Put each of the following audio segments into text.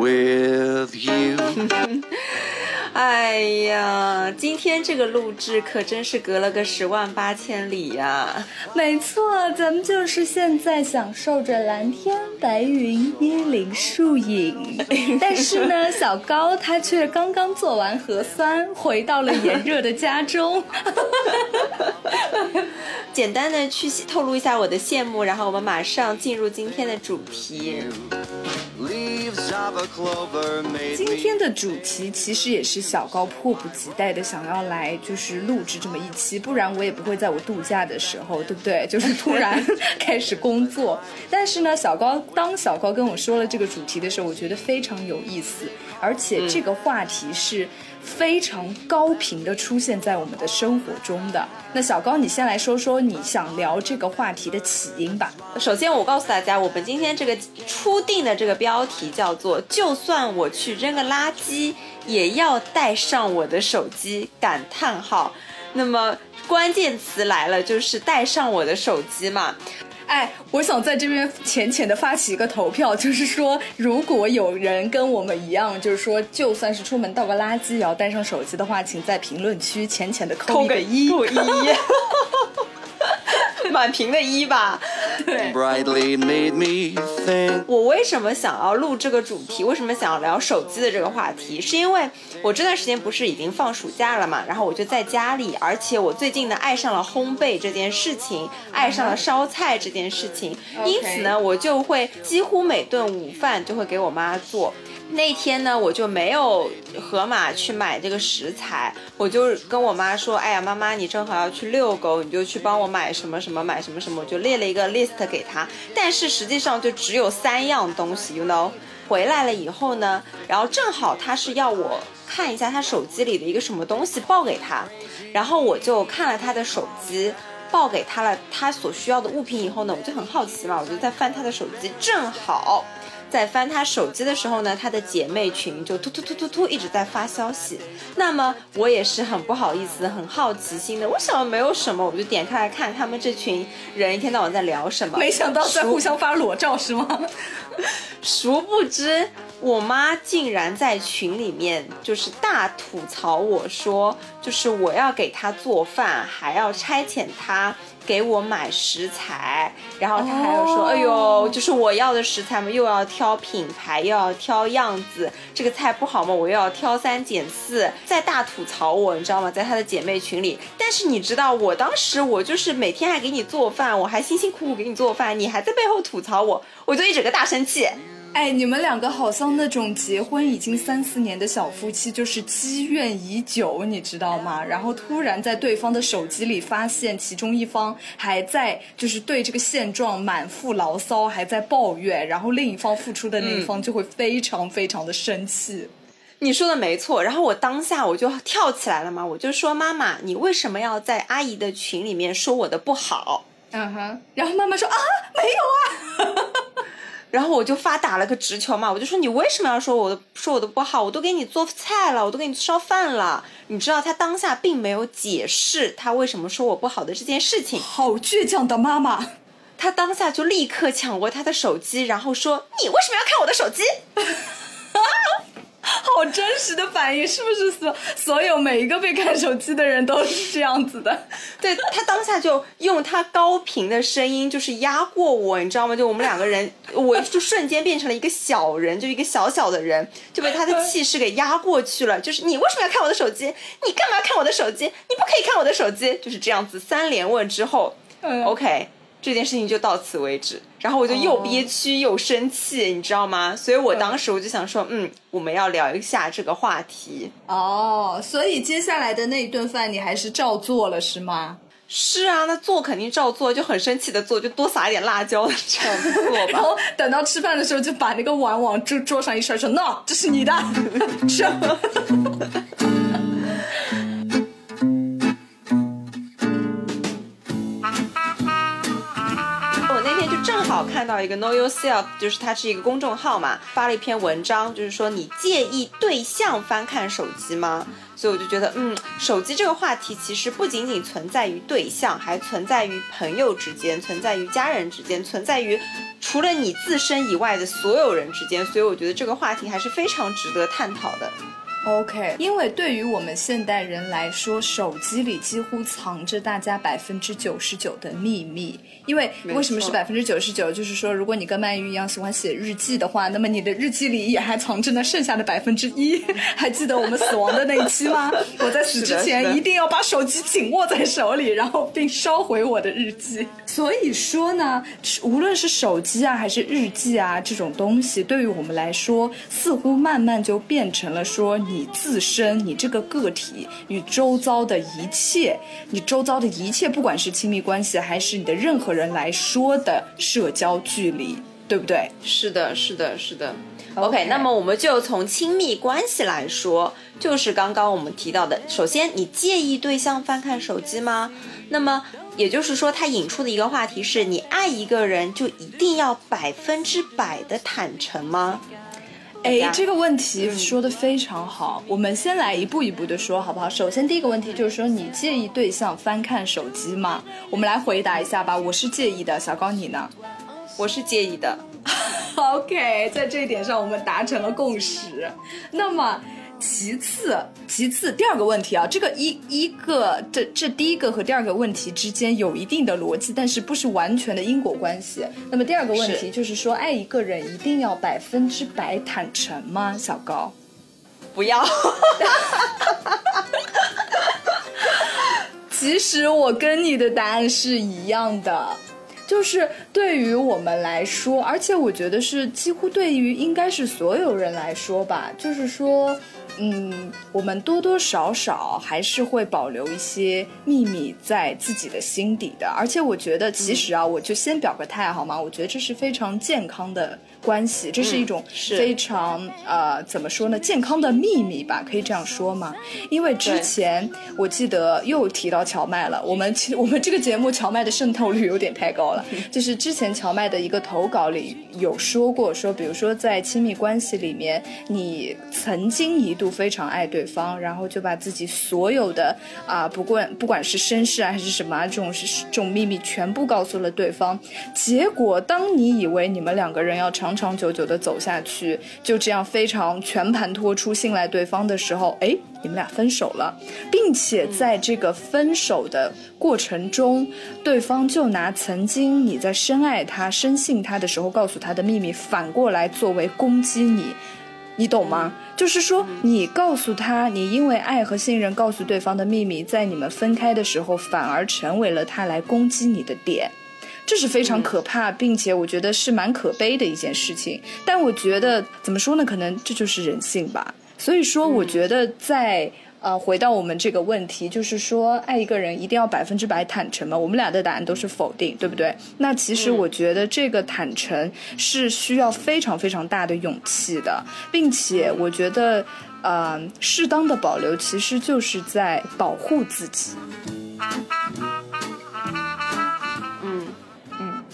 with you. 哎呀，今天这个录制可真是隔了个十万八千里呀！没错，咱们就是现在享受着蓝天白云、椰林树影。但是呢，小高他却刚刚做完核酸，回到了炎热的家中。简单的去透露一下我的羡慕，然后我们马上进入今天的主题。Leaves of a clover made 今天的主题其实也是小高迫不及待的想要来，就是录制这么一期，不然我也不会在我度假的时候，对不对？就是突然 开始工作。但是呢，小高当小高跟我说了这个主题的时候，我觉得非常有意思，而且这个话题是非常高频的出现在我们的生活中的。那小高，你先来说说你想聊这个话题的起因吧。首先，我告诉大家，我们今天这个初定的这个标题叫做“就算我去扔个垃圾，也要带上我的手机”感叹号。那么关键词来了，就是带上我的手机嘛。哎，我想在这边浅浅的发起一个投票，就是说，如果有人跟我们一样，就是说，就算是出门倒个垃圾也要带上手机的话，请在评论区浅浅的扣一个一。扣一，满屏的一吧。对。brightly made me think. 我为什么想要录这个主题？为什么想要聊手机的这个话题？是因为我这段时间不是已经放暑假了嘛，然后我就在家里，而且我最近呢爱上了烘焙这件事情，爱上了烧菜这件事情，因此呢，我就会几乎每顿午饭就会给我妈做。那天呢，我就没有河马去买这个食材，我就跟我妈说：“哎呀，妈妈，你正好要去遛狗，你就去帮我买什么什么，买什么什么。”我就列了一个 list 给她，但是实际上就只有三样东西，you know。回来了以后呢，然后正好她是要我看一下她手机里的一个什么东西报给她，然后我就看了她的手机。报给她了她所需要的物品以后呢，我就很好奇嘛，我就在翻她的手机，正好在翻她手机的时候呢，她的姐妹群就突突突突突一直在发消息。那么我也是很不好意思、很好奇心的，我想没有什么，我就点开来看他们这群人一天到晚在聊什么。没想到在互相发裸照是吗？殊不知，我妈竟然在群里面就是大吐槽我说，就是我要给她做饭，还要差遣她给我买食材，然后她还要说，哦哎呦，就是我要的食材嘛，又要挑品牌，又要挑样子，这个菜不好嘛，我又要挑三拣四，在大吐槽我，你知道吗？在她的姐妹群里。但是你知道，我当时我就是每天还给你做饭，我还辛辛苦苦给你做饭，你还在背后吐槽我，我就一整个大生气。哎，你们两个好像那种结婚已经三四年的小夫妻，就是积怨已久，你知道吗？然后突然在对方的手机里发现其中一方还在就是对这个现状满腹牢骚，还在抱怨，然后另一方付出的那一方就会非常非常的生气。你说的没错，然后我当下我就跳起来了嘛，我就说妈妈，你为什么要在阿姨的群里面说我的不好？嗯哼，然后妈妈说啊，没有啊。然后我就发打了个直球嘛，我就说你为什么要说我的说我的不好？我都给你做菜了，我都给你烧饭了。你知道他当下并没有解释他为什么说我不好的这件事情，好倔强的妈妈。他当下就立刻抢过他的手机，然后说你为什么要看我的手机？好真实的反应，是不是所所有每一个被看手机的人都是这样子的？对他当下就用他高频的声音，就是压过我，你知道吗？就我们两个人，我就瞬间变成了一个小人，就一个小小的人，就被他的气势给压过去了。就是你为什么要看我的手机？你干嘛看我的手机？你不可以看我的手机，就是这样子三连问之后、嗯 o k 这件事情就到此为止。然后我就又憋屈又生气，你知道吗？所以我当时我就想说，嗯，我们要聊一下这个话题。哦，所以接下来的那一顿饭你还是照做了是吗？是啊，那做肯定照做，就很生气的做，就多撒一点辣椒这样子做吧。然后等到吃饭的时候，就把那个碗往桌桌上一摔，说：“no，这是你的，吃。”好看到一个 Know Yourself，就是它是一个公众号嘛，发了一篇文章，就是说你介意对象翻看手机吗？所以我就觉得，嗯，手机这个话题其实不仅仅存在于对象，还存在于朋友之间，存在于家人之间，存在于除了你自身以外的所有人之间。所以我觉得这个话题还是非常值得探讨的。OK，因为对于我们现代人来说，手机里几乎藏着大家百分之九十九的秘密。因为为什么是百分之九十九？就是说，如果你跟曼玉一样喜欢写日记的话，那么你的日记里也还藏着那剩下的百分之一。还记得我们死亡的那一期吗？我在死之前一定要把手机紧握在手里，然后并烧毁我的日记。所以说呢，无论是手机啊，还是日记啊这种东西，对于我们来说，似乎慢慢就变成了说你自身、你这个个体与周遭的一切，你周遭的一切，不管是亲密关系还是你的任何人来说的社交距离，对不对？是的，是的，是的。OK 那么我们就从亲密关系来说，就是刚刚我们提到的，首先你介意对象翻看手机吗？那么也就是说，它引出的一个话题是你爱一个人就一定要百分之百的坦诚吗？哎，这个问题说的非常好，我们先来一步一步的说，好不好？首先第一个问题就是说，你介意对象翻看手机吗？我们来回答一下吧。我是介意的，小高你呢我是介意的。OK，在这一点上我们达成了共识。那么。其次，其次，第二个问题啊，这个一一个这这第一个和第二个问题之间有一定的逻辑，但是不是完全的因果关系。那么第二个问题就是说，爱一个人一定要百分之百坦诚吗？小高？不要，其实我跟你的答案是一样的，就是对于我们来说，而且我觉得是几乎对于应该是所有人来说吧，就是说。嗯，我们多多少少还是会保留一些秘密在自己的心底的，而且我觉得，其实啊，我就先表个态好吗？我觉得这是非常健康的关系，这是一种非常呃怎么说呢，健康的秘密吧，可以这样说吗？因为之前我记得又提到荞麦了，我们其 我们这个节目荞麦的渗透率有点太高了，就 是之前荞麦的一个投稿里有说过，说比如说在亲密关系里面，你曾经一度非常爱对方，然后就把自己所有的啊、不管不管是身世啊还是什么啊这种是这种秘密全部告诉了对方，结果当你以为你们两个人要长长长久久的走下去，就这样非常全盘托出信赖对方的时候，哎，你们俩分手了，并且在这个分手的过程中，对方就拿曾经你在深爱他、深信他的时候告诉他的秘密，反过来作为攻击你。你懂吗？就是说，你告诉他，你因为爱和信任告诉对方的秘密，在你们分开的时候，反而成为了他来攻击你的点。这是非常可怕，并且我觉得是蛮可悲的一件事情。但我觉得怎么说呢？可能这就是人性吧。所以说，我觉得在。呃，回到我们这个问题，就是说，爱一个人一定要百分之百坦诚吗？我们俩的答案都是否定，对不对？那其实我觉得这个坦诚是需要非常非常大的勇气的，并且我觉得，呃，适当的保留其实就是在保护自己。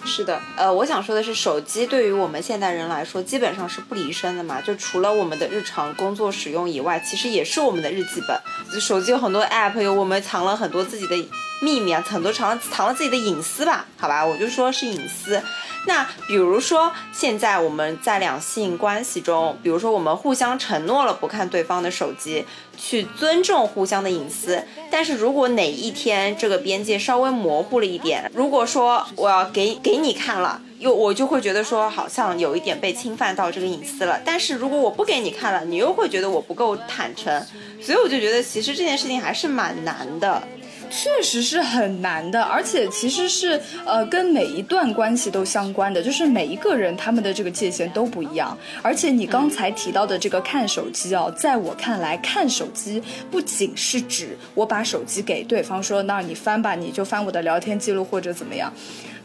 是的，呃，我想说的是，手机对于我们现代人来说，基本上是不离身的嘛。就除了我们的日常工作使用以外，其实也是我们的日记本。手机有很多 app，有我们藏了很多自己的秘密啊，很多藏藏了自己的隐私吧？好吧，我就说是隐私。那比如说现在我们在两性关系中，比如说我们互相承诺了不看对方的手机，去尊重互相的隐私。但是如果哪一天这个边界稍微模糊了一点，如果说我要给给你看了。又我就会觉得说好像有一点被侵犯到这个隐私了，但是如果我不给你看了，你又会觉得我不够坦诚，所以我就觉得其实这件事情还是蛮难的。确实是很难的，而且其实是呃跟每一段关系都相关的，就是每一个人他们的这个界限都不一样。而且你刚才提到的这个看手机哦，在我看来，看手机不仅是指我把手机给对方说，那你翻吧，你就翻我的聊天记录或者怎么样。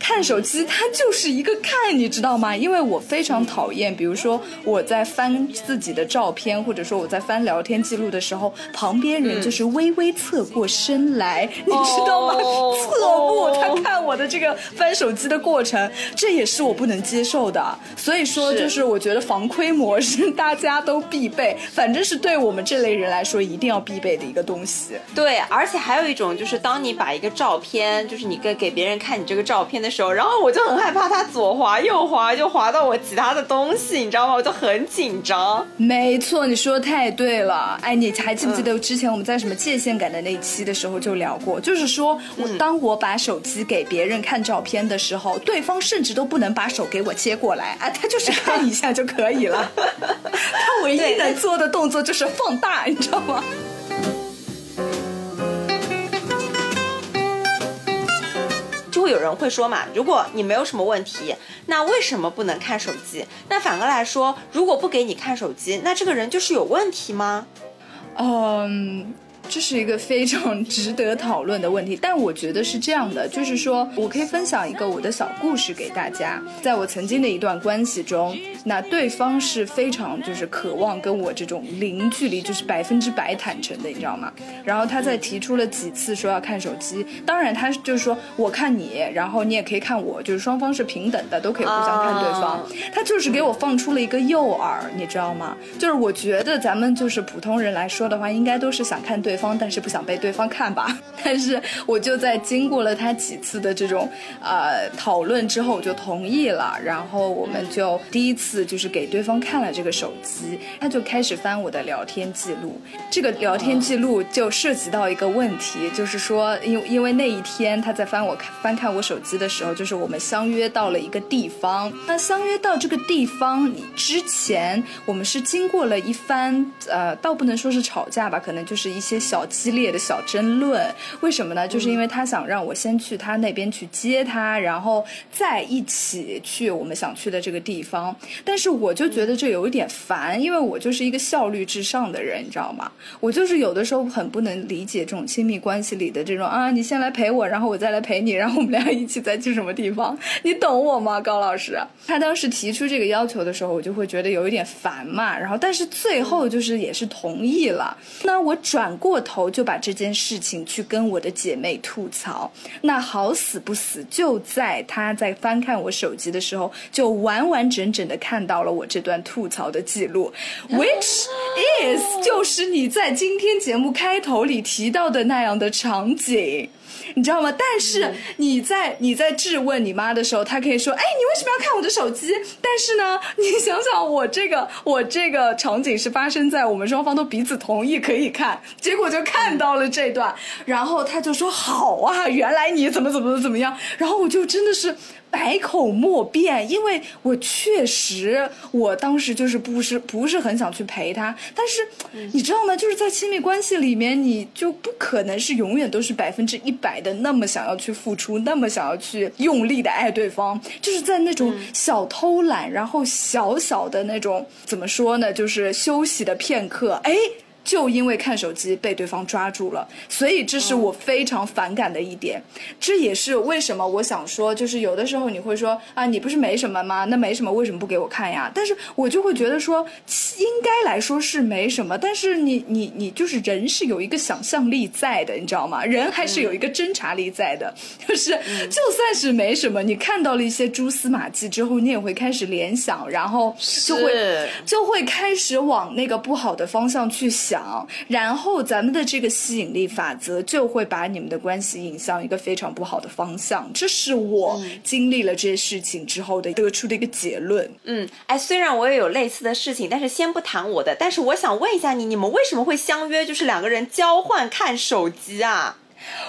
看手机，它就是一个看，你知道吗？因为我非常讨厌，比如说我在翻自己的照片，或者说我在翻聊天记录的时候，旁边人就是微微侧过身来，你知道吗？侧目他看我的这个翻手机的过程，这也是我不能接受的。所以说，就是我觉得防窥模式大家都必备，反正是对我们这类人来说一定要必备的一个东西。对，而且还有一种就是，当你把一个照片，就是你给给别人看你这个照片的。时候，然后我就很害怕他左滑右滑，就滑到我其他的东西，你知道吗？我就很紧张。没错，你说的太对了。哎，你还记不记得之前我们在什么界限感的那一期的时候就聊过？就是说我当我把手机给别人看照片的时候，对方甚至都不能把手给我接过来，啊，他就是看一下就可以了。他唯一能做的动作就是放大，你知道吗？就会有人会说嘛，如果你没有什么问题，那为什么不能看手机？那反过来说，如果不给你看手机，那这个人就是有问题吗？嗯。这是一个非常值得讨论的问题，但我觉得是这样的，就是说我可以分享一个我的小故事给大家。在我曾经的一段关系中，那对方是非常就是渴望跟我这种零距离，就是百分之百坦诚的，你知道吗？然后他在提出了几次说要看手机，当然他就是说我看你，然后你也可以看我，就是双方是平等的，都可以互相看对方。他就是给我放出了一个诱饵，你知道吗？就是我觉得咱们就是普通人来说的话，应该都是想看对。方，方但是不想被对方看吧？但是我就在经过了他几次的这种呃讨论之后，我就同意了。然后我们就第一次就是给对方看了这个手机，他就开始翻我的聊天记录。这个聊天记录就涉及到一个问题，就是说，因因为那一天他在翻我翻看我手机的时候，就是我们相约到了一个地方。那相约到这个地方之前，我们是经过了一番呃，倒不能说是吵架吧，可能就是一些。小激烈的小争论，为什么呢？就是因为他想让我先去他那边去接他，然后再一起去我们想去的这个地方。但是我就觉得这有一点烦，因为我就是一个效率至上的人，你知道吗？我就是有的时候很不能理解这种亲密关系里的这种啊，你先来陪我，然后我再来陪你，然后我们俩一起再去什么地方，你懂我吗？高老师，他当时提出这个要求的时候，我就会觉得有一点烦嘛。然后，但是最后就是也是同意了。那我转过。头就把这件事情去跟我的姐妹吐槽，那好死不死，就在她在翻看我手机的时候，就完完整整的看到了我这段吐槽的记录，which is 就是你在今天节目开头里提到的那样的场景。你知道吗？但是你在你在质问你妈的时候，她可以说：“哎，你为什么要看我的手机？”但是呢，你想想，我这个我这个场景是发生在我们双方都彼此同意可以看，结果就看到了这段，然后他就说：“好啊，原来你怎么怎么怎么样。”然后我就真的是。百口莫辩，因为我确实，我当时就是不是不是很想去陪他，但是你知道吗？就是在亲密关系里面，你就不可能是永远都是百分之一百的那么想要去付出，那么想要去用力的爱对方，就是在那种小偷懒，然后小小的那种怎么说呢？就是休息的片刻，哎。就因为看手机被对方抓住了，所以这是我非常反感的一点。这也是为什么我想说，就是有的时候你会说啊，你不是没什么吗？那没什么，为什么不给我看呀？但是我就会觉得说，应该来说是没什么。但是你你你就是人是有一个想象力在的，你知道吗？人还是有一个侦查力在的。就是就算是没什么，你看到了一些蛛丝马迹之后，你也会开始联想，然后就会就会开始往那个不好的方向去想。想，然后咱们的这个吸引力法则就会把你们的关系引向一个非常不好的方向。这是我经历了这些事情之后的得出的一个结论。嗯，哎，虽然我也有类似的事情，但是先不谈我的。但是我想问一下你，你们为什么会相约，就是两个人交换看手机啊？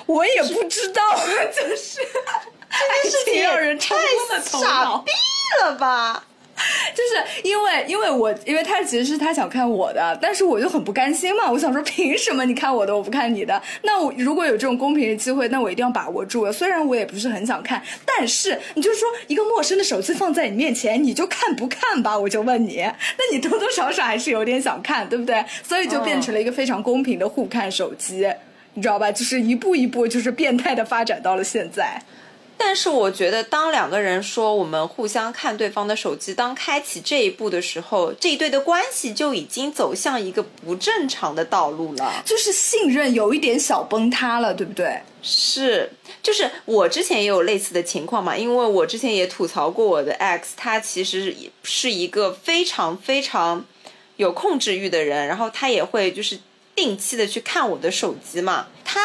我也不知道，就是 这件事情 让人太傻逼了吧？就是因为，因为我，因为他其实是他想看我的，但是我就很不甘心嘛。我想说，凭什么你看我的，我不看你的？那我如果有这种公平的机会，那我一定要把握住。虽然我也不是很想看，但是你就说一个陌生的手机放在你面前，你就看不看吧？我就问你，那你多多少少还是有点想看，对不对？所以就变成了一个非常公平的互看手机，你知道吧？就是一步一步，就是变态的发展到了现在。但是我觉得，当两个人说我们互相看对方的手机，当开启这一步的时候，这一对的关系就已经走向一个不正常的道路了，就是信任有一点小崩塌了，对不对？是，就是我之前也有类似的情况嘛，因为我之前也吐槽过我的 X，他其实是一个非常非常有控制欲的人，然后他也会就是定期的去看我的手机嘛，他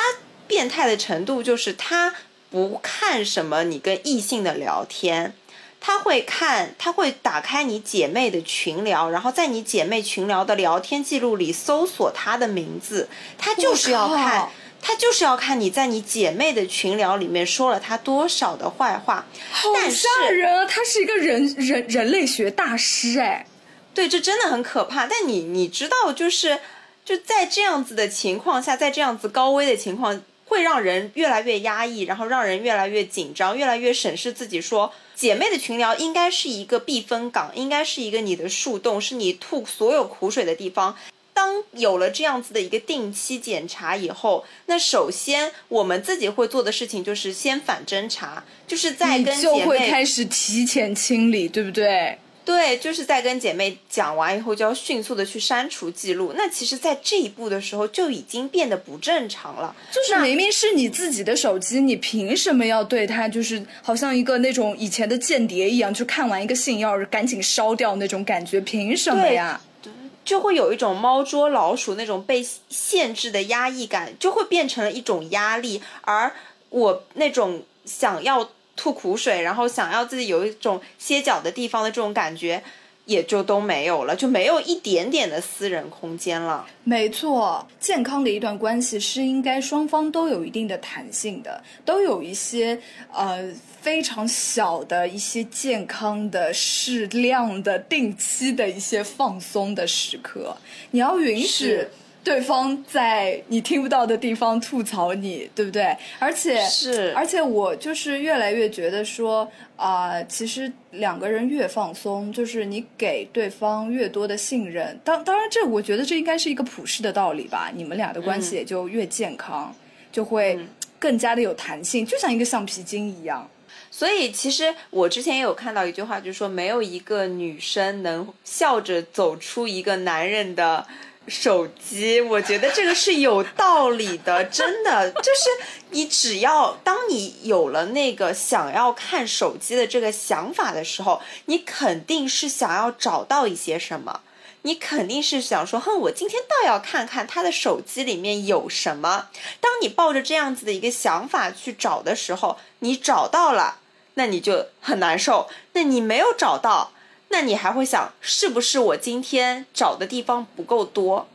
变态的程度就是他。不看什么你跟异性的聊天，他会看，他会打开你姐妹的群聊，然后在你姐妹群聊的聊天记录里搜索她的名字，他就是要看，他就是要看你在你姐妹的群聊里面说了他多少的坏话。好吓人啊！他是一个人人人类学大师哎，对，这真的很可怕。但你你知道，就是就在这样子的情况下，在这样子高危的情况。会让人越来越压抑，然后让人越来越紧张，越来越审视自己。说姐妹的群聊应该是一个避风港，应该是一个你的树洞，是你吐所有苦水的地方。当有了这样子的一个定期检查以后，那首先我们自己会做的事情就是先反侦查，就是在跟姐妹开始提前清理，对不对？对，就是在跟姐妹讲完以后，就要迅速的去删除记录。那其实，在这一步的时候，就已经变得不正常了。就是明明是你自己的手机，你凭什么要对它，就是好像一个那种以前的间谍一样，就看完一个信要赶紧烧掉那种感觉？凭什么呀？对，就会有一种猫捉老鼠那种被限制的压抑感，就会变成了一种压力。而我那种想要。吐苦水，然后想要自己有一种歇脚的地方的这种感觉，也就都没有了，就没有一点点的私人空间了。没错，健康的一段关系是应该双方都有一定的弹性的，都有一些呃非常小的一些健康的、适量的、定期的一些放松的时刻，你要允许。对方在你听不到的地方吐槽你，对不对？而且是，而且我就是越来越觉得说啊，其实两个人越放松，就是你给对方越多的信任。当当然，这我觉得这应该是一个普世的道理吧。你们俩的关系也就越健康，就会更加的有弹性，就像一个橡皮筋一样。所以，其实我之前也有看到一句话，就是说，没有一个女生能笑着走出一个男人的。手机，我觉得这个是有道理的，真的，就是你只要当你有了那个想要看手机的这个想法的时候，你肯定是想要找到一些什么，你肯定是想说，哼，我今天倒要看看他的手机里面有什么。当你抱着这样子的一个想法去找的时候，你找到了，那你就很难受；那你没有找到。那你还会想，是不是我今天找的地方不够多？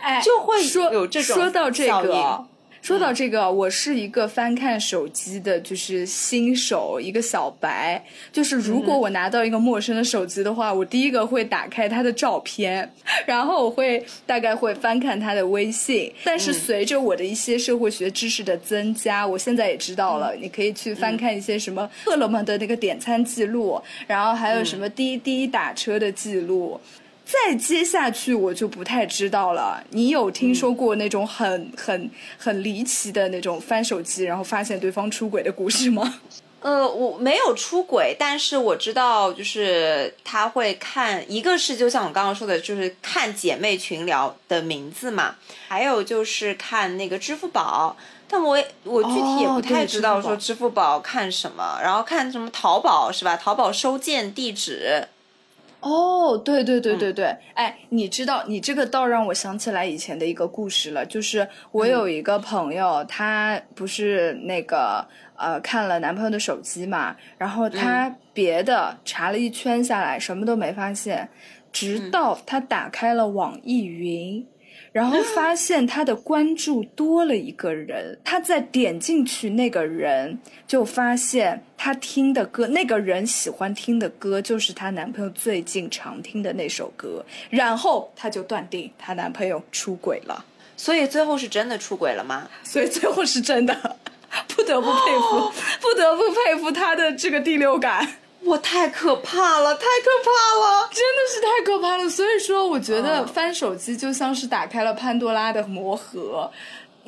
哎，就会说有这种说到这个。说到这个，我是一个翻看手机的，就是新手，一个小白。就是如果我拿到一个陌生的手机的话，我第一个会打开他的照片，然后我会大概会翻看他的微信。但是随着我的一些社会学知识的增加，我现在也知道了，你可以去翻看一些什么饿了么的那个点餐记录，然后还有什么滴滴打车的记录。再接下去我就不太知道了。你有听说过那种很很很离奇的那种翻手机然后发现对方出轨的故事吗？呃，我没有出轨，但是我知道，就是他会看，一个是就像我刚刚说的，就是看姐妹群聊的名字嘛，还有就是看那个支付宝，但我我具体也不太知道说支付宝看什么，然后看什么淘宝是吧？淘宝收件地址。哦，对对对对对，哎，你知道，你这个倒让我想起来以前的一个故事了，就是我有一个朋友，她不是那个呃看了男朋友的手机嘛，然后她别的查了一圈下来，什么都没发现，直到她打开了网易云。然后发现他的关注多了一个人，他再点进去那个人，就发现他听的歌，那个人喜欢听的歌就是她男朋友最近常听的那首歌，然后她就断定她男朋友出轨了，所以最后是真的出轨了吗？所以最后是真的，不得不佩服，不得不佩服他的这个第六感。我太可怕了，太可怕了，真的是太可怕了。所以说，我觉得翻手机就像是打开了潘多拉的魔盒，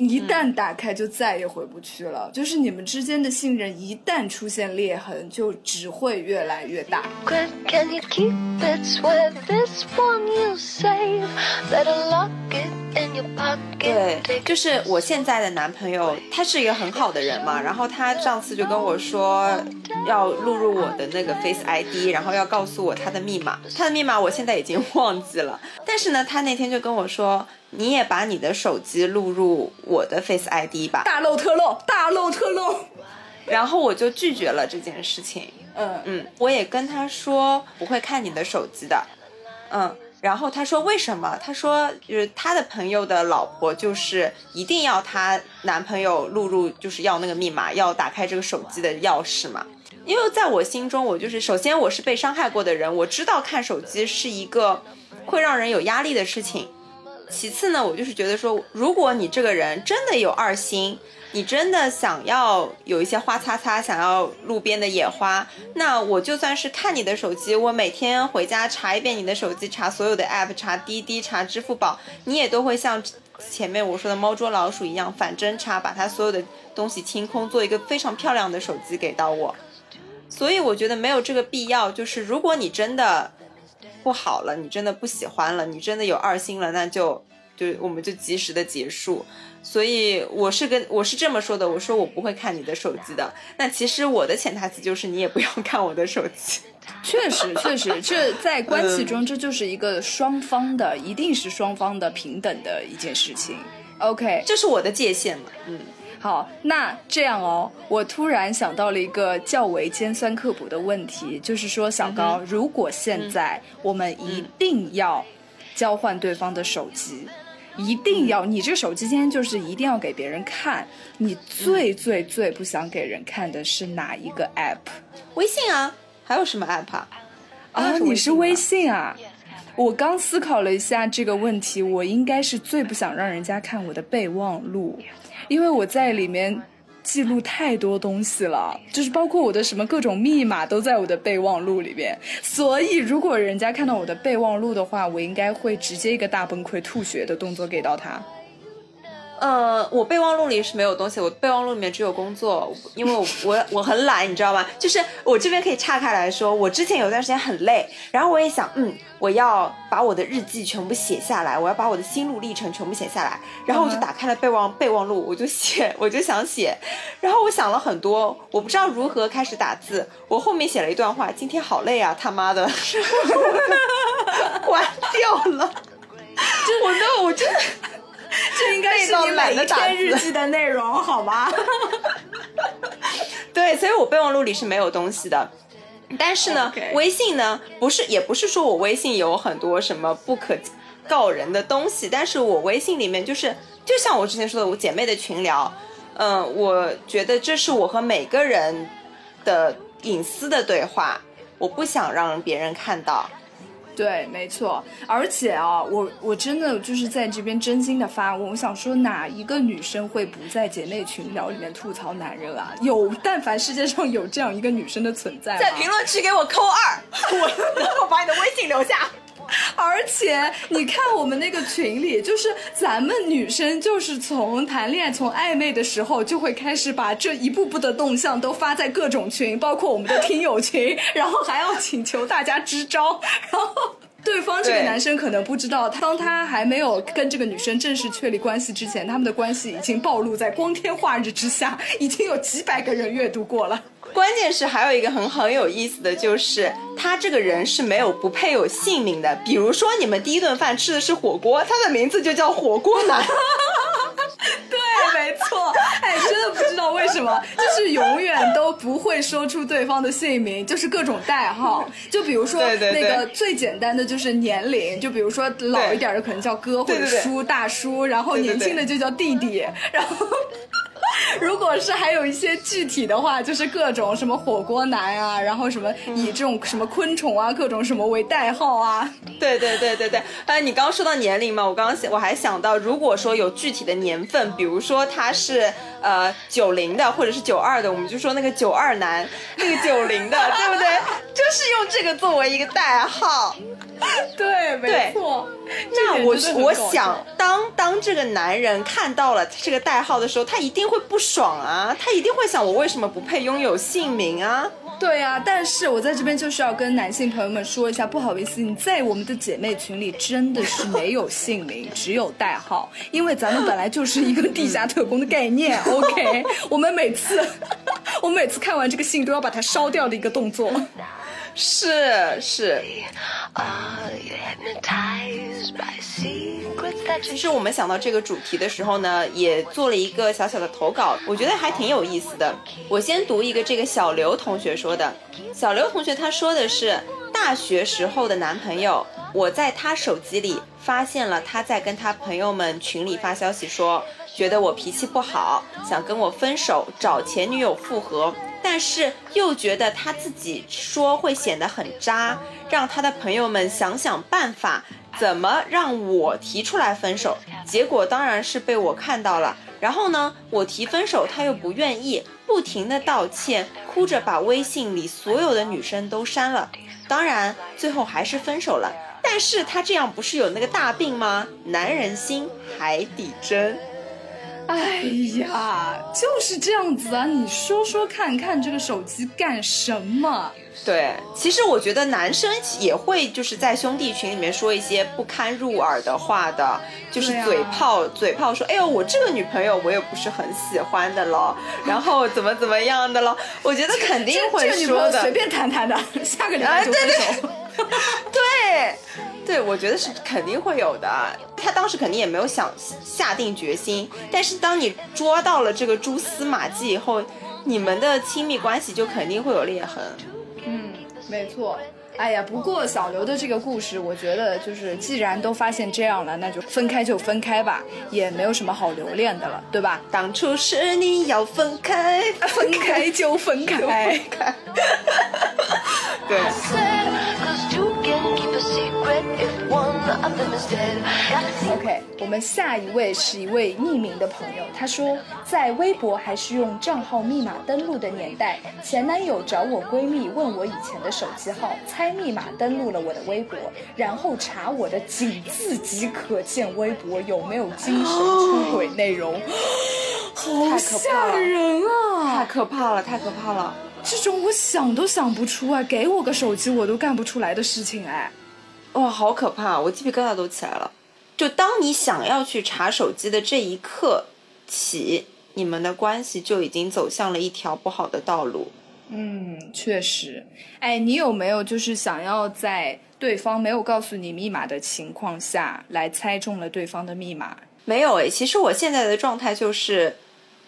一旦打开就再也回不去了。就是你们之间的信任一旦出现裂痕，就只会越来越大。对，就是我现在的男朋友，他是一个很好的人嘛。然后他上次就跟我说，要录入我的那个 Face ID，然后要告诉我他的密码。他的密码我现在已经忘记了。但是呢，他那天就跟我说，你也把你的手机录入我的 Face ID 吧。大漏特漏，大漏特漏。然后我就拒绝了这件事情。嗯嗯，我也跟他说不会看你的手机的。嗯。然后他说为什么？他说就是他的朋友的老婆就是一定要他男朋友录入，就是要那个密码，要打开这个手机的钥匙嘛。因为在我心中，我就是首先我是被伤害过的人，我知道看手机是一个会让人有压力的事情。其次呢，我就是觉得说，如果你这个人真的有二心。你真的想要有一些花擦擦，想要路边的野花，那我就算是看你的手机，我每天回家查一遍你的手机，查所有的 app，查滴滴，查支付宝，你也都会像前面我说的猫捉老鼠一样反侦查，把它所有的东西清空，做一个非常漂亮的手机给到我。所以我觉得没有这个必要。就是如果你真的不好了，你真的不喜欢了，你真的有二心了，那就就我们就及时的结束。所以我是跟我是这么说的，我说我不会看你的手机的。那其实我的潜台词就是你也不要看我的手机。确实，确实，这 在关系中这就是一个双方的，一定是双方的平等的一件事情。OK，这是我的界限嘛。嗯，好，那这样哦，我突然想到了一个较为尖酸刻薄的问题，就是说小高，如果现在我们一定要交换对方的手机。一定要，你这个手机今天就是一定要给别人看。你最最最不想给人看的是哪一个 app？微信啊，还有什么 app 啊？啊，你是微信啊？我刚思考了一下这个问题，我应该是最不想让人家看我的备忘录，因为我在里面。记录太多东西了，就是包括我的什么各种密码都在我的备忘录里面。所以如果人家看到我的备忘录的话，我应该会直接一个大崩溃、吐血的动作给到他。呃，我备忘录里是没有东西，我备忘录里面只有工作，因为我 我我很懒，你知道吗？就是我这边可以岔开来说，我之前有段时间很累，然后我也想，嗯，我要把我的日记全部写下来，我要把我的心路历程全部写下来，然后我就打开了备忘备忘录，我就写，我就想写，然后我想了很多，我不知道如何开始打字，我后面写了一段话，今天好累啊，他妈的，关掉了，就我的我真的。这应该是你每一天日记的内容，好吗？对，所以我备忘录里是没有东西的。但是呢，微信呢，不是，也不是说我微信有很多什么不可告人的东西。但是我微信里面就是，就像我之前说的，我姐妹的群聊，嗯，我觉得这是我和每个人的隐私的对话，我不想让别人看到。对，没错，而且啊，我我真的就是在这边真心的发问，我想说，哪一个女生会不在姐妹群聊里面吐槽男人啊？有，但凡世界上有这样一个女生的存在，在评论区给我扣二，我然后把你的微信留下。而且你看我们那个群里，就是咱们女生，就是从谈恋爱、从暧昧的时候，就会开始把这一步步的动向都发在各种群，包括我们的听友群，然后还要请求大家支招，然后对方这个男生可能不知道，当他还没有跟这个女生正式确立关系之前，他们的关系已经暴露在光天化日之下，已经有几百个人阅读过了。关键是还有一个很很有意思的就是。他这个人是没有不配有姓名的。比如说，你们第一顿饭吃的是火锅，他的名字就叫火锅男。对，没错。哎，真的不知道为什么，就是永远都不会说出对方的姓名，就是各种代号。就比如说 那个最简单的就是年龄，就比如说老一点的可能叫哥或者叔、大叔，然后年轻的就叫弟弟，然后。如果是还有一些具体的话，就是各种什么火锅男啊，然后什么以这种什么昆虫啊，各种什么为代号啊，对对对对对，哎，你刚刚说到年龄嘛，我刚刚想我还想到，如果说有具体的年份，比如说他是呃九零的或者是九二的，我们就说那个九二男，那个九零的，对不对？就是用这个作为一个代号。对，没错。那我我想，当当这个男人看到了这个代号的时候，他一定会不爽啊，他一定会想，我为什么不配拥有姓名啊？对啊、但是我在这边就是要跟男性朋友们说一下，不好意思，你在我们的姐妹群里真的是没有姓名，只有代号，因为咱们本来就是一个地下特工的概念。OK，我们每次 我每次看完这个信都要把它烧掉的一个动作。是是，其实我们想到这个主题的时候呢，也做了一个小小的投稿，我觉得还挺有意思的。我先读一个这个小刘同学说的，小刘同学他说的是大学时候的男朋友，我在他手机里发现了他在跟他朋友们群里发消息说，觉得我脾气不好，想跟我分手，找前女友复合。但是又觉得他自己说会显得很渣，让他的朋友们想想办法，怎么让我提出来分手。结果当然是被我看到了。然后呢，我提分手，他又不愿意，不停的道歉，哭着把微信里所有的女生都删了。当然，最后还是分手了。但是他这样不是有那个大病吗？男人心，海底针。哎呀，就是这样子啊！你说说看看，这个手机干什么？对，其实我觉得男生也会就是在兄弟群里面说一些不堪入耳的话的，就是嘴炮，嘴炮说，哎呦，我这个女朋友我也不是很喜欢的咯，然后怎么怎么样的咯，我觉得肯定会这这个女朋说的，友随便谈谈的，下个礼拜就分手。对，对，我觉得是肯定会有的。他当时肯定也没有想下定决心，但是当你捉到了这个蛛丝马迹以后，你们的亲密关系就肯定会有裂痕。嗯，没错。哎呀，不过小刘的这个故事，我觉得就是既然都发现这样了，那就分开就分开吧，也没有什么好留恋的了，对吧？当初是你要分开，分开就分开。对。OK，我们下一位是一位匿名的朋友，他说，在微博还是用账号密码登录的年代，前男友找我闺蜜问我以前的手机号，猜密码登录了我的微博，然后查我的仅自己可见微博有没有精神出轨内容，好太可怕吓人啊！太可怕了，太可怕了！这种我想都想不出啊，给我个手机我都干不出来的事情哎。哇，好可怕，我鸡皮疙瘩都起来了。就当你想要去查手机的这一刻起，你们的关系就已经走向了一条不好的道路。嗯，确实。哎，你有没有就是想要在对方没有告诉你密码的情况下来猜中了对方的密码？没有哎，其实我现在的状态就是，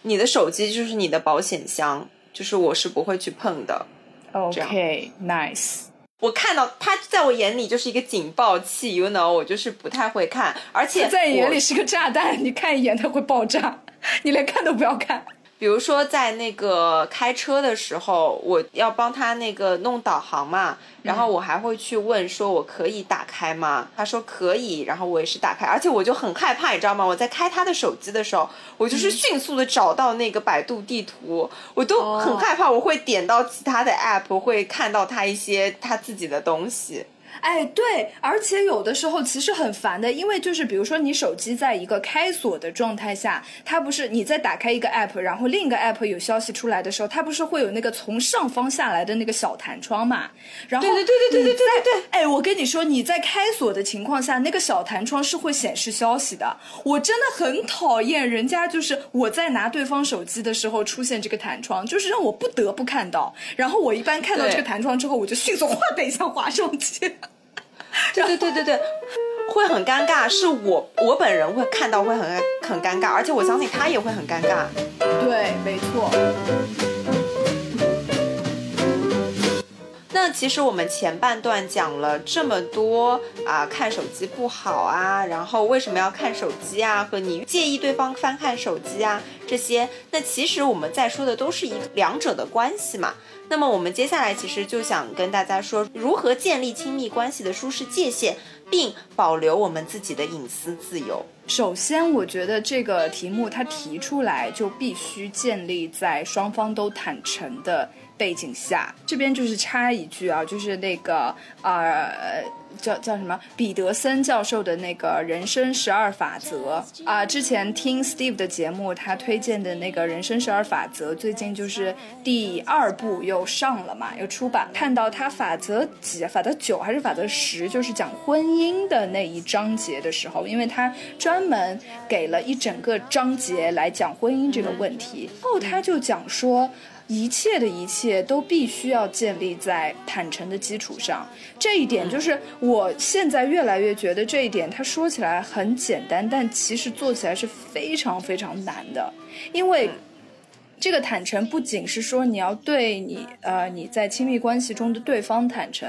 你的手机就是你的保险箱，就是我是不会去碰的。OK，nice、我看到它在我眼里就是一个警报器，you know，我就是不太会看，而且我在你眼里是个炸弹，你看一眼它会爆炸，你连看都不要看。比如说在那个开车的时候，我要帮他那个弄导航嘛，然后我还会去问说我可以打开吗？他说可以，然后我也是打开，而且我就很害怕，你知道吗？我在开他的手机的时候，我就是迅速的找到那个百度地图，我都很害怕，我会点到其他的 app，会看到他一些他自己的东西。哎，对，而且有的时候其实很烦的，因为就是比如说你手机在一个开锁的状态下，它不是你在打开一个 app，然后另一个 app 有消息出来的时候，它不是会有那个从上方下来的那个小弹窗嘛？然后对对对对对对对对对，哎，我跟你说，你在开锁的情况下，那个小弹窗是会显示消息的。我真的很讨厌人家就是我在拿对方手机的时候出现这个弹窗，就是让我不得不看到。然后我一般看到这个弹窗之后，我就迅速 哗的一下滑上去。对对对对对，会很尴尬，是我我本人会看到会很很尴尬，而且我相信他也会很尴尬。对，没错。那其实我们前半段讲了这么多啊、看手机不好啊，然后为什么要看手机啊，和你介意对方翻看手机啊这些，那其实我们在说的都是一两者的关系嘛。那么我们接下来其实就想跟大家说，如何建立亲密关系的舒适界限，并保留我们自己的隐私自由。首先，我觉得这个题目它提出来就必须建立在双方都坦诚的背景下。这边就是插一句啊，就是那个呃。叫叫什么？彼得森教授的那个人生十二法则啊、之前听 Steve 的节目，他推荐的那个人生十二法则，最近就是第二部又上了嘛，又出版。看到他法则几、法则九还是法则十，就是讲婚姻的那一章节的时候，因为他专门给了一整个章节来讲婚姻这个问题，后他就讲说。一切的一切都必须要建立在坦诚的基础上，这一点就是我现在越来越觉得这一点，他说起来很简单，但其实做起来是非常非常难的，因为。这个坦诚不仅是说你要对你呃你在亲密关系中的对方坦诚，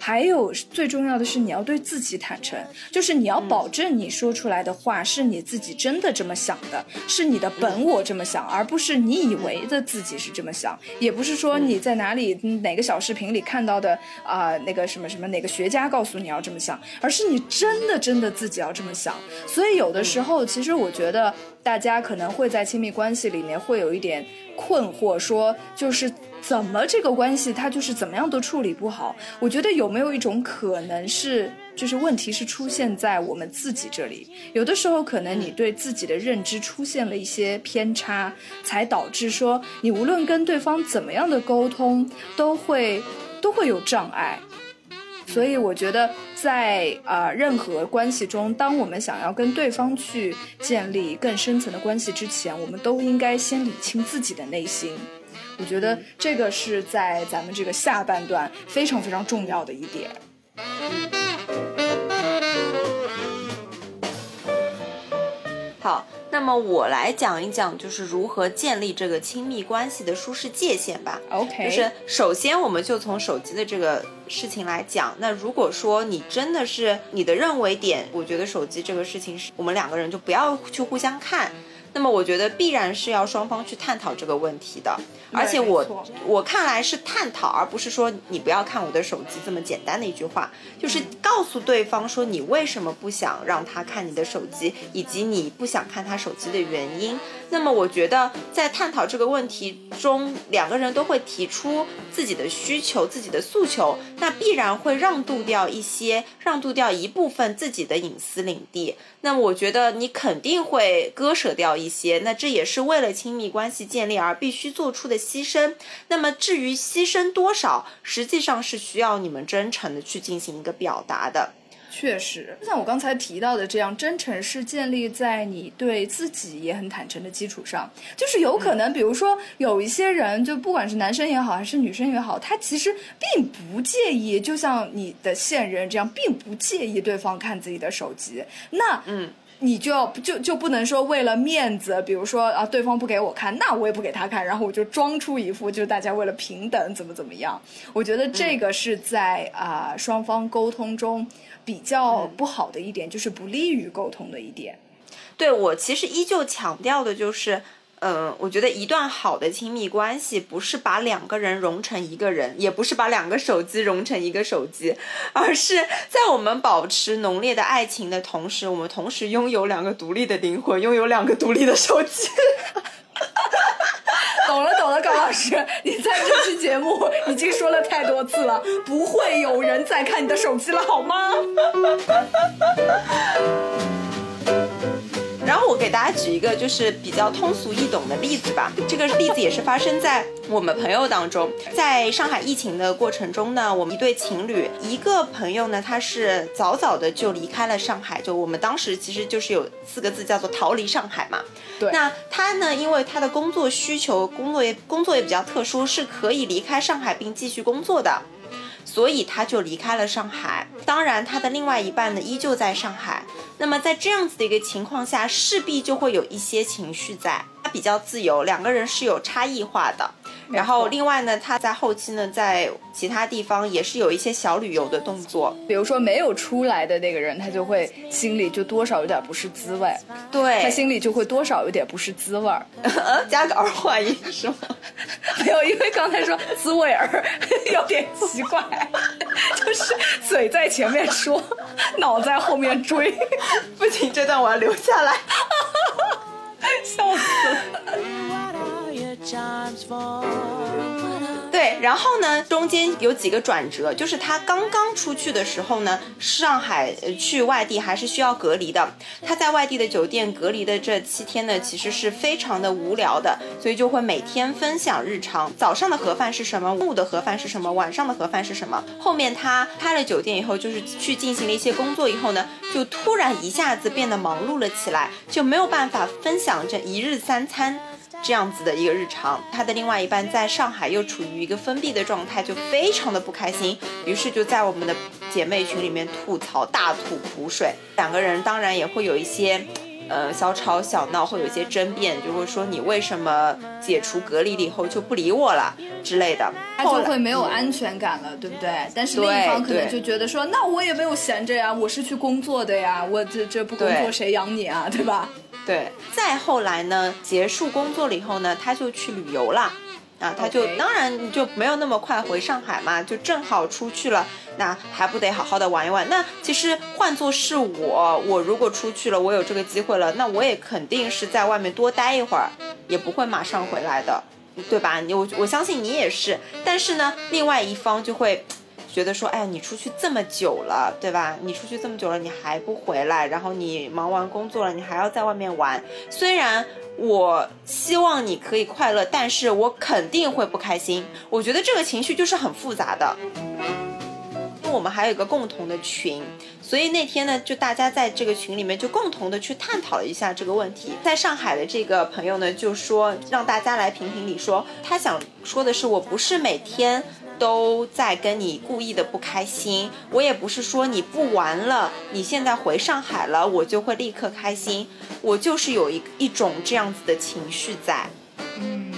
还有最重要的是你要对自己坦诚，就是你要保证你说出来的话是你自己真的这么想的，是你的本我这么想，而不是你以为的自己是这么想，也不是说你在哪里嗯哪个小视频里看到的啊、那个什么什么哪个学家告诉你要这么想，而是你真的真的自己要这么想。所以有的时候，其实我觉得大家可能会在亲密关系里面会有一点困惑，说就是怎么这个关系它就是怎么样都处理不好。我觉得有没有一种可能是，就是问题是出现在我们自己这里？有的时候可能你对自己的认知出现了一些偏差，才导致说你无论跟对方怎么样的沟通，都会都会有障碍。所以我觉得在，啊任何关系中，当我们想要跟对方去建立更深层的关系之前，我们都应该先理清自己的内心。我觉得这个是在咱们这个下半段非常非常重要的一点。好，那么我来讲一讲，就是如何建立这个亲密关系的舒适界限吧。OK，就是首先，我们就从手机的这个事情来讲。那如果说你真的是你的认为点，我觉得手机这个事情是我们两个人就不要去互相看。那么我觉得必然是要双方去探讨这个问题的，而且我我看来是探讨，而不是说你不要看我的手机这么简单的一句话，就是告诉对方说你为什么不想让他看你的手机，以及你不想看他手机的原因。那么我觉得在探讨这个问题中，两个人都会提出自己的需求、自己的诉求，那必然会让渡掉一些，让渡掉一部分自己的隐私领地。那我觉得你肯定会割舍掉一些，那这也是为了亲密关系建立而必须做出的牺牲。那么至于牺牲多少，实际上是需要你们真诚的去进行一个表达的。确实，就像我刚才提到的这样，真诚是建立在你对自己也很坦诚的基础上。就是有可能，比如说有一些人，就不管是男生也好，还是女生也好，他其实并不介意，就像你的现任这样，并不介意对方看自己的手机。那嗯。你就要就就不能说为了面子，比如说啊，对方不给我看，那我也不给他看，然后我就装出一副就是大家为了平等怎么怎么样。我觉得这个是在啊、双方沟通中比较不好的一点，就是不利于沟通的一点。对我其实依旧强调的就是，嗯，我觉得一段好的亲密关系不是把两个人融成一个人，也不是把两个手机融成一个手机，而是在我们保持浓烈的爱情的同时，我们同时拥有两个独立的灵魂，拥有两个独立的手机。懂了懂了，高老师，你在这期节目 已经说了太多次了，不会有人再看你的手机了，好吗？然后我给大家举一个就是比较通俗易懂的例子吧。这个例子也是发生在我们朋友当中。在上海疫情的过程中呢，我们一对情侣，一个朋友呢，他是早早的就离开了上海，就我们当时其实就是有四个字叫做逃离上海嘛。对那他呢，因为他的工作需求，工作也工作也比较特殊，是可以离开上海并继续工作的。所以他就离开了上海。当然，他的另外一半呢依旧在上海。那么在这样子的一个情况下，势必就会有一些情绪在。他比较自由，两个人是有差异化的。然后另外呢，他在后期呢，在其他地方也是有一些小旅游的动作。比如说没有出来的那个人，他就会心里就多少有点不是滋味，对他，心里就会多少有点不是滋味儿。呃加个儿化音是吗？没有，因为刚才说滋味儿 有点奇怪，就是嘴在前面说，脑在后面追，不行，这段我要留下来。笑死了。对，然后呢，中间有几个转折，就是他刚刚出去的时候呢，上海呃去外地还是需要隔离的。他在外地的酒店隔离的这七天呢，其实是非常的无聊的，所以就会每天分享日常。早上的盒饭是什么？中午的盒饭是什么？晚上的盒饭是什么？后面他开了酒店以后，就是去进行了一些工作以后呢，就突然一下子变得忙碌了起来，就没有办法分享这一日三餐。这样子的一个日常，他的另外一半在上海又处于一个封闭的状态，就非常的不开心，于是就在我们的姐妹群里面吐槽，大吐苦水。两个人当然也会有一些，呃，小吵小闹，会有一些争辩，就会说你为什么解除隔离了以后就不理我了之类的。他就会没有安全感了，对不对？但是另一方可能就觉得说，那我也没有闲着呀，我是去工作的呀，我这这不工作谁养你啊，对吧？对，再后来呢，结束工作了以后呢，他就去旅游了。啊，他就当然就没有那么快回上海嘛，就正好出去了，那还不得好好的玩一玩？那其实换作是我，我如果出去了，我有这个机会了，那我也肯定是在外面多待一会儿，也不会马上回来的，对吧？你我我相信你也是，但是呢，另外一方就会。觉得说，哎呀，你出去这么久了，对吧？你出去这么久了，你还不回来，然后你忙完工作了，你还要在外面玩。虽然我希望你可以快乐，但是我肯定会不开心。我觉得这个情绪就是很复杂的。那我们还有一个共同的群，所以那天呢，就大家在这个群里面就共同的去探讨了一下这个问题。在上海的这个朋友呢，就说让大家来评评理说，他想说的是，我不是每天。都在跟你故意的不开心，我也不是说你不玩了，你现在回上海了，我就会立刻开心，我就是有一一种这样子的情绪在。嗯，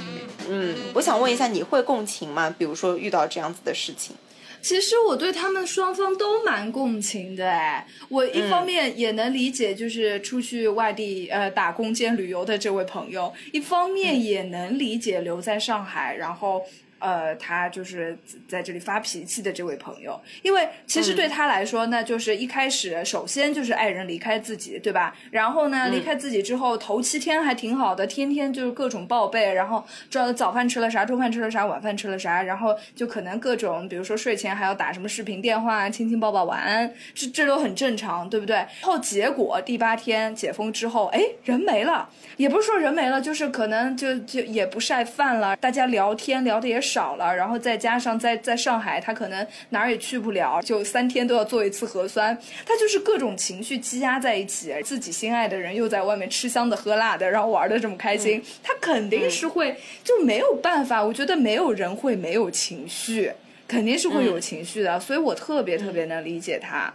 嗯，我想问一下，你会共情吗？比如说遇到这样子的事情，其实我对他们双方都蛮共情的哎，我一方面也能理解，就是出去外地呃打工兼旅游的这位朋友，一方面也能理解留在上海，然后。呃，他就是在这里发脾气的这位朋友，因为其实对他来说，那就是一开始首先就是爱人离开自己，对吧？然后呢，离开自己之后，头七天还挺好的，天天就是各种报备，然后这早饭吃了啥，中饭吃了啥，晚饭吃了啥，然后就可能各种，比如说睡前还要打什么视频电话，亲亲抱抱晚安，这这都很正常，对不对？然后结果第八天解封之后，哎，人没了，也不是说人没了，就是可能就就也不晒饭了，大家聊天聊的也少了，然后再加上在在上海，他可能哪儿也去不了，就三天都要做一次核酸，他就是各种情绪积压在一起，自己心爱的人又在外面吃香的喝辣的，然后玩的这么开心，他肯定是会就没有办法，我觉得没有人会没有情绪，肯定是会有情绪的，所以我特别特别能理解他。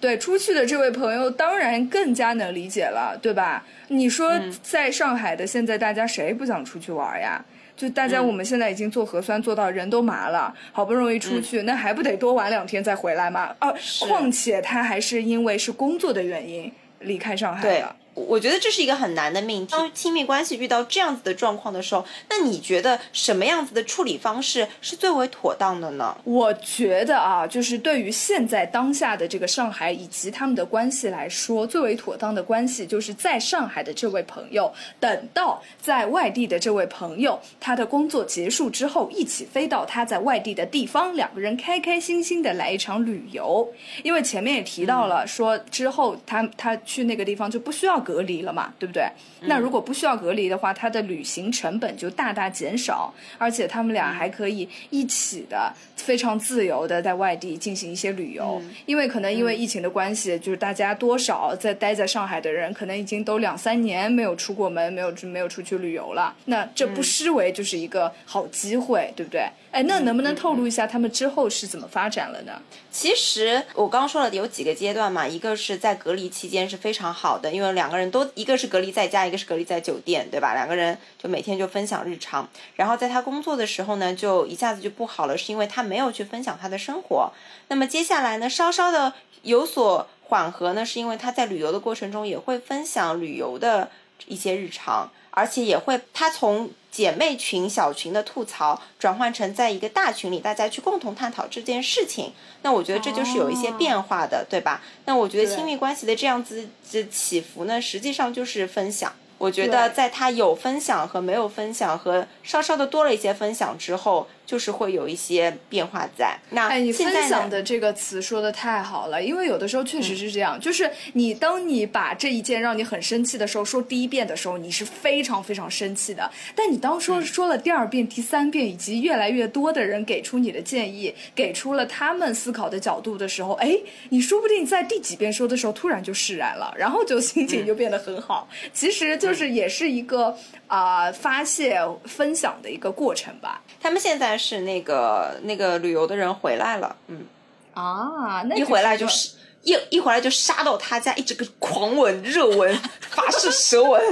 对出去的这位朋友，当然更加能理解了，对吧？你说在上海的现在，大家谁不想出去玩呀？就大家我们现在已经做核酸做到人都麻了，好不容易出去，那还不得多玩两天再回来吗？啊，况且他还是因为是工作的原因离开上海对的。我觉得这是一个很难的命题。当亲密关系遇到这样子的状况的时候，那你觉得什么样子的处理方式是最为妥当的呢？我觉得啊，就是对于现在当下的这个上海以及他们的关系来说，最为妥当的关系就是在上海的这位朋友，等到在外地的这位朋友他的工作结束之后，一起飞到他在外地的地方，两个人开开心心的来一场旅游。因为前面也提到了，说之后他他去那个地方就不需要隔离了嘛，对不对？那如果不需要隔离的话，他的旅行成本就大大减少，而且他们俩还可以一起的非常自由的在外地进行一些旅游。因为可能因为疫情的关系，就是大家多少在待在上海的人，可能已经都两三年没有出过门，没有没有出去旅游了。那这不失为就是一个好机会，对不对？哎，那能不能透露一下他们之后是怎么发展了呢？其实我刚刚说了有几个阶段嘛，一个是在隔离期间是非常好的，因为两两个人都一个是隔离在家，一个是隔离在酒店，对吧？两个人就每天就分享日常。然后在他工作的时候呢，就一下子就不好了，是因为他没有去分享他的生活。那么接下来呢，稍稍的有所缓和呢，是因为他在旅游的过程中也会分享旅游的一些日常，而且也会他从。姐妹群、小群的吐槽转换成在一个大群里，大家去共同探讨这件事情。那我觉得这就是有一些变化的，对吧？那我觉得亲密关系的这样子的起伏呢，实际上就是分享。我觉得在他有分享和没有分享，和稍稍的多了一些分享之后。就是会有一些变化在。那哎，你分享的这个词说的太好了，因为有的时候确实是这样，就是你当你把这一件让你很生气的时候说第一遍的时候，你是非常非常生气的。但你当说说了第二遍、第三遍，以及越来越多的人给出你的建议，给出了他们思考的角度的时候，哎，你说不定在第几遍说的时候突然就释然了，然后就 心情就变得很好。其实就是也是一个啊、发泄分享的一个过程吧。他们现在是那个那个旅游的人回来了，嗯，啊，那一回来就是一一回来就杀到他家，一整个狂吻、热吻、法式舌吻，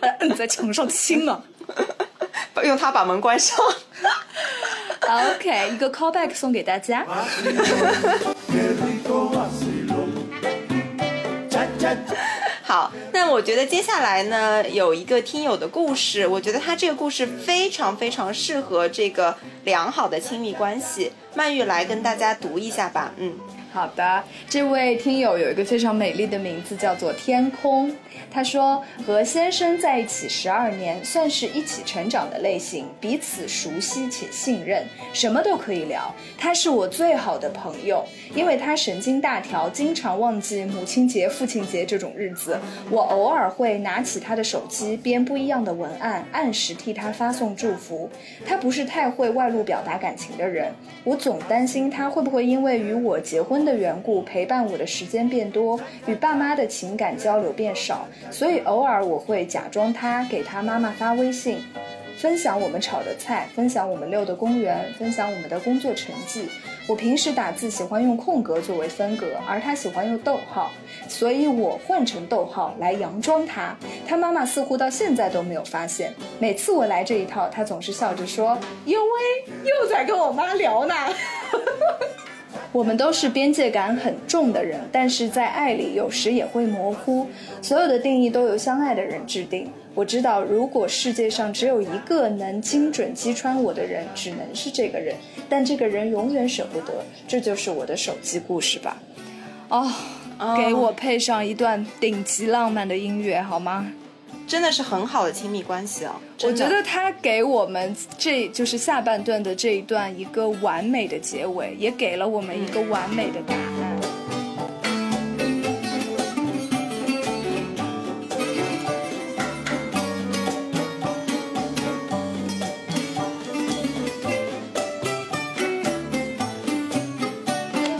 把他摁在墙上亲啊。用他把门关上。OK，一个 callback 送给大家。好，那我觉得接下来呢，有一个听友的故事，我觉得他这个故事非常非常适合这个良好的亲密关系。曼玉来跟大家读一下吧，嗯。好的，这位听友有一个非常美丽的名字，叫做天空。他说，和先生在一起十二年，算是一起成长的类型，彼此熟悉且信任，什么都可以聊。他是我最好的朋友，因为他神经大条，经常忘记母亲节、父亲节这种日子。我偶尔会拿起他的手机，编不一样的文案，按时替他发送祝福。他不是太会外露表达感情的人，我总担心他会不会因为与我结婚的缘故，陪伴我的时间变多，与爸妈的情感交流变少，所以偶尔我会假装他给他妈妈发微信。分享我们炒的菜，分享我们溜的公园，分享我们的工作成绩。我平时打字喜欢用空格作为分隔，而他喜欢用逗号，所以我换成逗号来佯装他。他妈妈似乎到现在都没有发现。每次我来这一套，他总是笑着说：“哟喂，又在跟我妈聊呢。”我们都是边界感很重的人，但是在爱里有时也会模糊。所有的定义都由相爱的人制定。我知道，如果世界上只有一个能精准击穿我的人，只能是这个人。但这个人永远舍不得，这就是我的手机故事吧。哦，给我配上一段顶级浪漫的音乐好吗？真的是很好的亲密关系啊。我觉得他给我们这就是下半段的这一段一个完美的结尾，也给了我们一个完美的答案。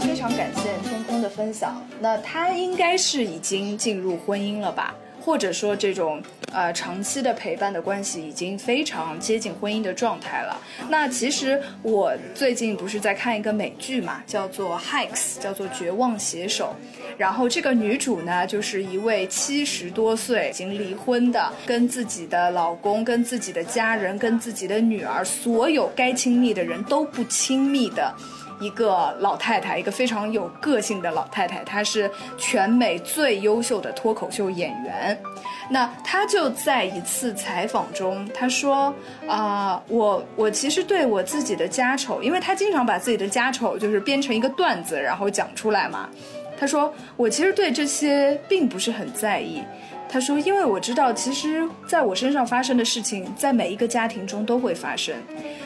非常感谢天空的分享，那他应该是已经进入婚姻了吧？或者说这种呃长期的陪伴的关系已经非常接近婚姻的状态了。那其实我最近不是在看一个美剧嘛，叫做《Hikes》，叫做《绝望写手》。然后这个女主呢，就是一位七十多岁已经离婚的，跟自己的老公、跟自己的家人、跟自己的女儿，所有该亲密的人都不亲密的。一个老太太，一个非常有个性的老太太，她是全美最优秀的脱口秀演员。那她就在一次采访中，她说：“啊、我我其实对我自己的家丑，因为她经常把自己的家丑就是编成一个段子，然后讲出来嘛。她说我其实对这些并不是很在意。”他说：“因为我知道，其实在我身上发生的事情，在每一个家庭中都会发生。”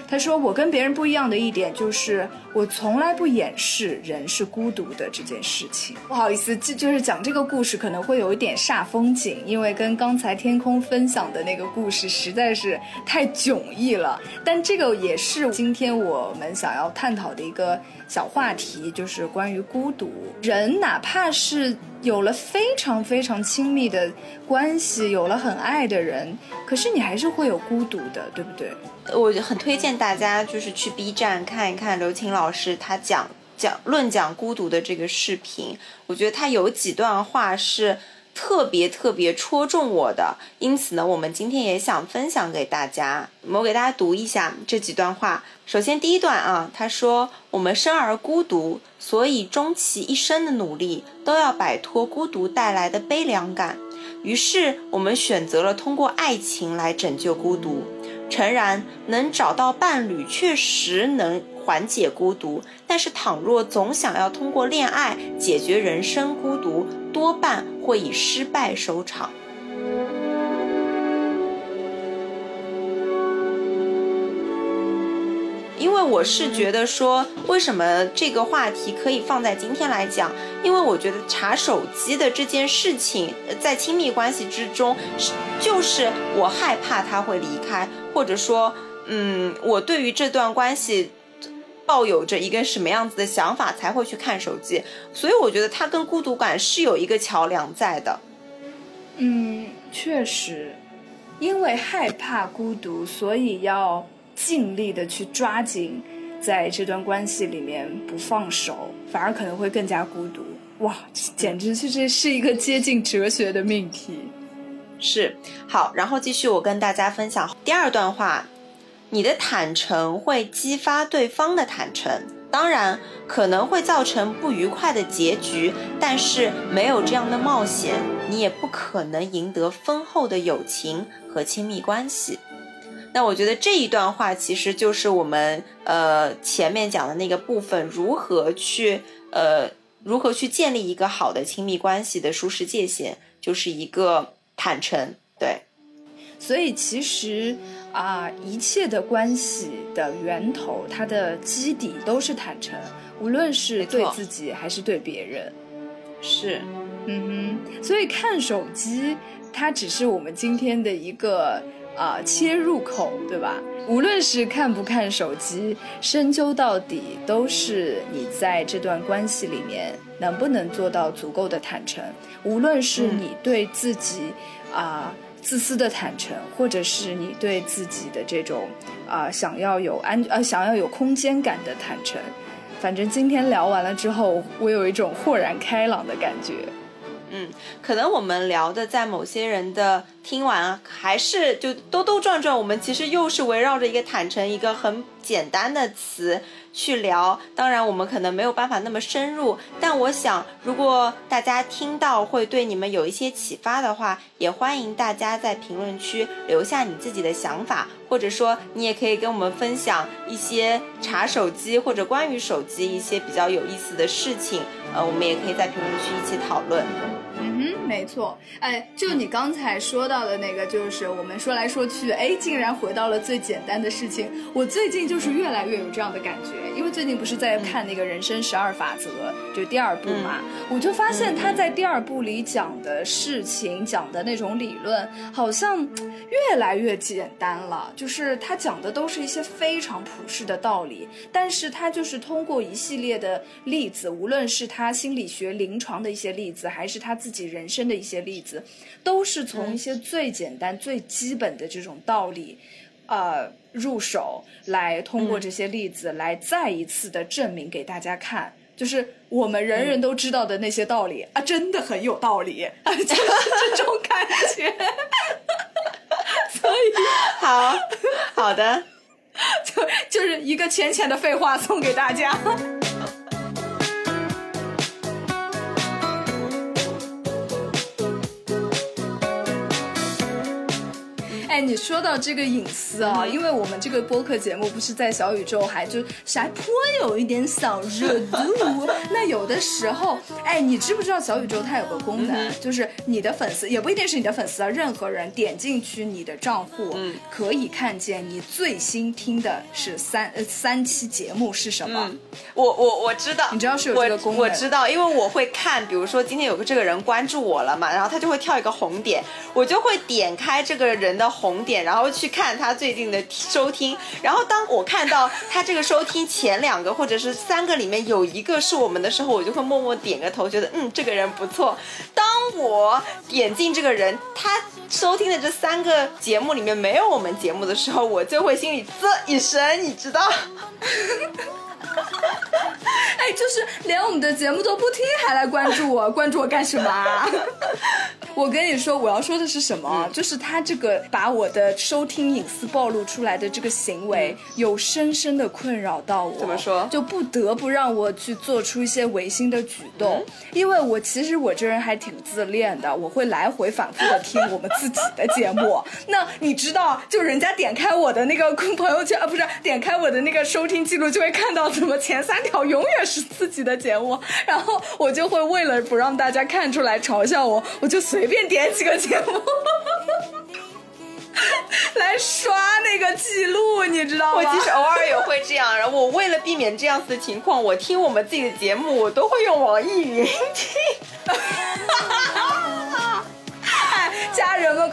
他说：“我跟别人不一样的一点就是，我从来不掩饰人是孤独的这件事情。不好意思，这就是讲这个故事可能会有一点煞风景，因为跟刚才天空分享的那个故事实在是太迥异了。但这个也是今天我们想要探讨的一个小话题，就是关于孤独。人哪怕是有了非常非常亲密的关系，有了很爱的人，可是你还是会有孤独的，对不对？我很推荐大家就是去 B 站看一看刘琴老师他讲讲论讲孤独的这个视频，我觉得他有几段话是特别特别戳中我的，因此呢，我们今天也想分享给大家。我给大家读一下这几段话。首先第一段啊，他说：“我们生而孤独，所以终其一生的努力都要摆脱孤独带来的悲凉感。于是我们选择了通过爱情来拯救孤独。”诚然，能找到伴侣确实能缓解孤独，但是倘若总想要通过恋爱解决人生孤独，多半会以失败收场。因为我是觉得说，为什么这个话题可以放在今天来讲？因为我觉得查手机的这件事情，在亲密关系之中，就是我害怕他会离开，或者说，嗯，我对于这段关系抱有着一个什么样子的想法，才会去看手机。所以我觉得它跟孤独感是有一个桥梁在的。嗯，确实，因为害怕孤独，所以要尽力的去抓紧在这段关系里面不放手，反而可能会更加孤独。哇，简直就是是一个接近哲学的命题。是，好，然后继续我跟大家分享第二段话，你的坦诚会激发对方的坦诚，当然可能会造成不愉快的结局，但是没有这样的冒险，你也不可能赢得丰厚的友情和亲密关系。那我觉得这一段话其实就是我们呃前面讲的那个部分，如何去呃如何去建立一个好的亲密关系的舒适界限，就是一个坦诚，对。所以其实啊、一切的关系的源头，它的基底都是坦诚，无论是对自己还是对别人。是，嗯哼，所以看手机，它只是我们今天的一个啊、切入口，对吧？无论是看不看手机，深究到底都是你在这段关系里面能不能做到足够的坦诚。无论是你对自己啊、自私的坦诚，或者是你对自己的这种啊、想要有安呃想要有空间感的坦诚。反正今天聊完了之后，我有一种豁然开朗的感觉。嗯，可能我们聊的在某些人的听完，还是就兜兜转转，我们其实又是围绕着一个坦诚一个很简单的词去聊。当然，我们可能没有办法那么深入，但我想，如果大家听到会对你们有一些启发的话，也欢迎大家在评论区留下你自己的想法，或者说你也可以跟我们分享一些查手机或者关于手机一些比较有意思的事情。呃，我们也可以在评论区一起讨论。嗯哼，没错。哎，就你刚才说到的那个，就是我们说来说去，哎，竟然回到了最简单的事情。我最近就是越来越有这样的感觉，因为最近不是在看那个《人生十二法则》，就第二部嘛，我就发现他在第二部里讲的事情，讲的那种理论，好像越来越简单了。就是他讲的都是一些非常普世的道理，但是他就是通过一系列的例子，无论是他心理学临床的一些例子，还是他自己人生的一些例子，都是从一些最简单、最基本的这种道理，呃，入手，来通过这些例子来再一次的证明给大家看。就是我们人人都知道的那些道理、啊，真的很有道理，啊，就是 这种感觉。所以好好的。就就是一个浅浅的废话送给大家。哎，你说到这个隐私啊，嗯因为我们这个播客节目不是在小宇宙还就是还颇有一点小热度。那有的时候，哎，你知不知道小宇宙它有个功嗯能，就是你的粉丝也不一定是你的粉丝啊，任何人点进去你的账户，嗯可以看见你最新听的是三呃三期节目是什么。嗯，我我我知道，你知道是有这个功能我知道，因为我会看，比如说今天有个这个人关注我了嘛，然后他就会跳一个红点，我就会点开这个人的红红点，然后去看他最近的收听。然后当我看到他这个收听前两个或者是三个里面有一个是我们的时候，我就会默默点个头，觉得嗯这个人不错。当我点进这个人，他收听的这三个节目里面没有我们节目的时候，我就会心里啧一声，你知道。哎，就是连我们的节目都不听，还来关注我，关注我干什么啊？我跟你说，我要说的是什么啊？就是他这个把我的收听隐私暴露出来的这个行为，有深深的困扰到我。怎么说就不得不让我去做出一些违心的举动，因为我其实我这人还挺自恋的，我会来回反复的听我们自己的节目。那你知道，就人家点开我的那个朋友圈啊，不是点开我的那个收听记录，就会看到怎么前三条永远是自己的节目，然后我就会为了不让大家看出来嘲笑我，我就随便点几个节目。来刷那个记录，你知道吗？我其实偶尔也会这样，然后我为了避免这样子的情况，我听我们自己的节目，我都会用网易云听。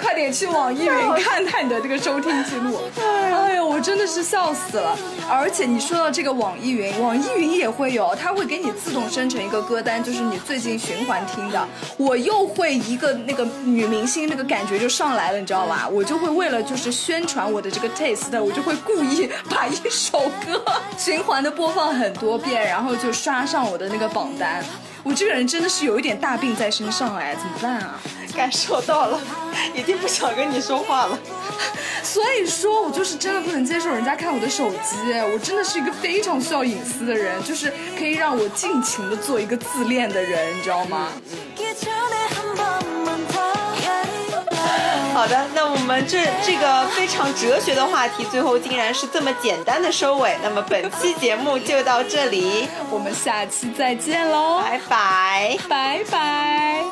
快点去网易云 看看你的这个收听记录。哎呦，我真的是笑死了！而且你说到这个网易云，网易云也会有，它会给你自动生成一个歌单，就是你最近循环听的。我又会一个那个女明星那个感觉就上来了，你知道吧？我就会为了就是宣传我的这个 taste，我就会故意把一首歌循环的播放很多遍，然后就刷上我的那个榜单。我这个人真的是有一点大病在身上哎，怎么办啊？感受到了，已经不想跟你说话了。所以说我就是真的不能接受人家看我的手机，我真的是一个非常需要隐私的人，就是可以让我尽情的做一个自恋的人，你知道吗？好的，那我们这这个非常哲学的话题最后竟然是这么简单的收尾，那么本期节目就到这里，我们下期再见喽。拜拜拜拜。